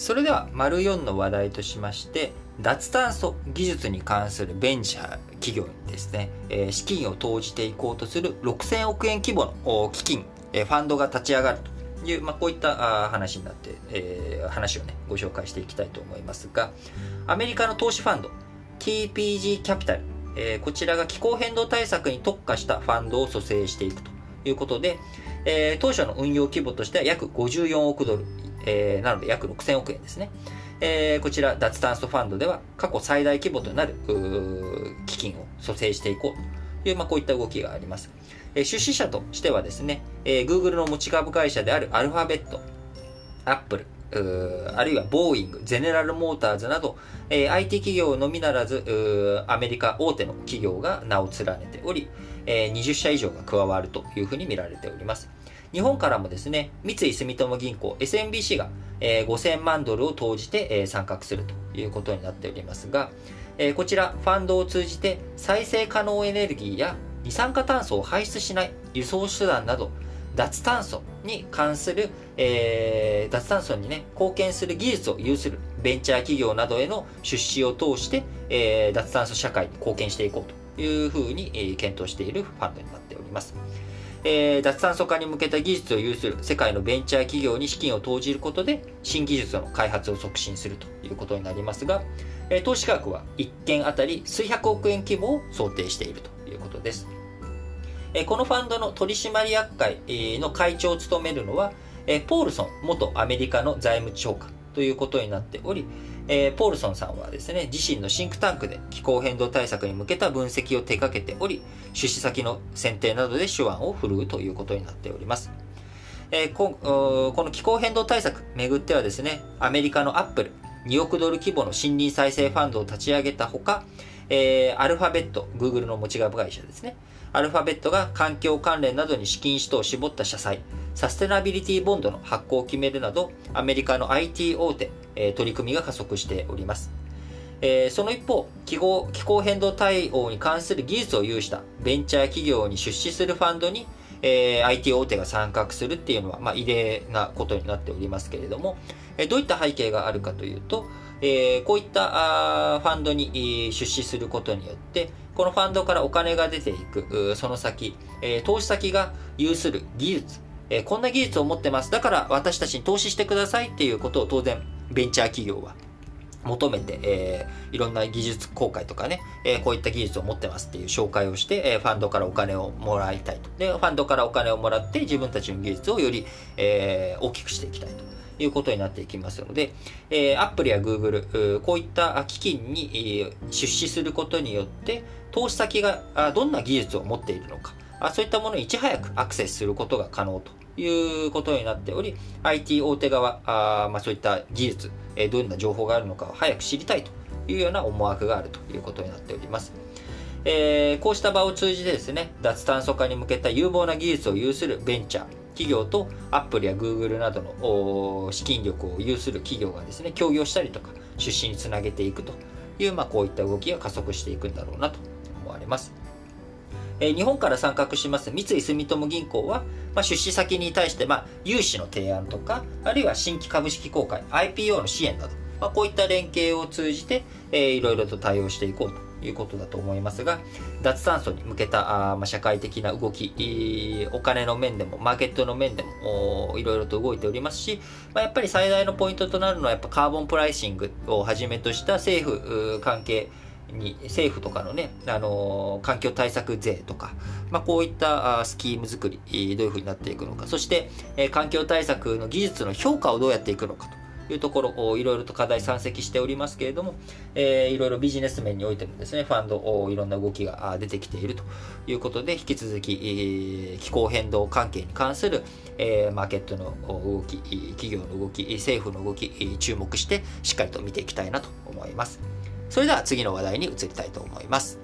それでは、丸4の話題としまして、脱炭素技術に関するベンチャー企業にですね、えー、資金を投じていこうとする6000億円規模の基金、えー、ファンドが立ち上がるという、まあ、こういったあ話になって、えー、話をね、ご紹介していきたいと思いますが、アメリカの投資ファンド、TPG キャピタル、えー、こちらが気候変動対策に特化したファンドを蘇生していくということで、えー、当初の運用規模としては約54億ドル、えー、なので約6000億円ですね。えー、こちら脱炭素ファンドでは過去最大規模となる基金を蘇生していこうという、まあ、こういった動きがあります。えー、出資者としてはですね、えー、Google の持ち株会社であるアルファベット、アップル、あるいはボーイング、ゼネラルモーターズなど、えー、IT 企業のみならず、アメリカ大手の企業が名を連ねており、えー、20社以上が加わるというふうに見られております。日本からもですね、三井住友銀行 SMBC が、えー、5000万ドルを投じて、えー、参画するということになっておりますが、えー、こちらファンドを通じて再生可能エネルギーや二酸化炭素を排出しない輸送手段など脱炭素に関する、えー、脱炭素にね、貢献する技術を有するベンチャー企業などへの出資を通して、えー、脱炭素社会に貢献していこうというふうに、えー、検討しているファンドになっております。えー、脱炭素化に向けた技術を有する世界のベンチャー企業に資金を投じることで新技術の開発を促進するということになりますが、えー、投資額は1件あたり数百億円規模を想定しているということです。えー、このファンドの取締役会の会長を務めるのは、えー、ポールソン元アメリカの財務長官ということになっており、えー、ポールソンさんはですね、自身のシンクタンクで気候変動対策に向けた分析を手掛けており、出資先の選定などで手腕を振るうということになっております。えー、ここの気候変動対策めぐってはですね、アメリカのアップル、2億ドル規模の森林再生ファンドを立ち上げたほか、えー、アルファベット、グーグルの持ち株会社ですね。アルファベットが環境関連などに資金使途を絞った社債、サステナビリティボンドの発行を決めるなど、アメリカの IT 大手、え、取り組みが加速しております。え、その一方気候、気候変動対応に関する技術を有したベンチャー企業に出資するファンドに、えー、IT 大手が参画するっていうのは、まあ、異例なことになっておりますけれども、え、どういった背景があるかというと、えー、こういったあファンドに出資することによって、このファンドからお金が出ていく、その先、えー、投資先が有する技術、え、こんな技術を持ってます。だから私たちに投資してくださいっていうことを当然、ベンチャー企業は求めて、えー、いろんな技術公開とかね、えー、こういった技術を持ってますっていう紹介をして、えー、ファンドからお金をもらいたいと。で、ファンドからお金をもらって自分たちの技術をより、えー、大きくしていきたいと。いうことになっていきますので、えー、Apple や Google、こういった基金に出資することによって、投資先がどんな技術を持っているのか、そういったものにいち早くアクセスすることが可能ということになっており、IT 大手側、あまあ、そういった技術、えー、どんな情報があるのかを早く知りたいというような思惑があるということになっております。えー、こうした場を通じてですね、脱炭素化に向けた有望な技術を有するベンチャー、企業とアップルやグーグルなどの資金力を有する企業がですね、協業したりとか、出資につなげていくという、まあ、こういった動きが加速していくんだろうなと思われます。え日本から参画します三井住友銀行は、まあ、出資先に対して、まあ、融資の提案とか、あるいは新規株式公開、IPO の支援など、まあ、こういった連携を通じて、えー、いろいろと対応していこうということだと思いますが、脱炭素に向けたあ、まあ、社会的な動き、お金の面でも、マーケットの面でも、いろいろと動いておりますし、まあ、やっぱり最大のポイントとなるのは、やっぱカーボンプライシングをはじめとした政府関係、に政府とかのね、あの、環境対策税とか、まあ、こういったスキーム作り、どういうふうになっていくのか、そして、え、環境対策の技術の評価をどうやっていくのかと。いうところ、いろいろと課題山積しておりますけれども、えー、いろいろビジネス面においてもですね、ファンド、いろんな動きが出てきているということで、引き続き、えー、気候変動関係に関する、えー、マーケットの動き、企業の動き、政府の動き、注目してしっかりと見ていきたいなと思います。それでは次の話題に移りたいと思います。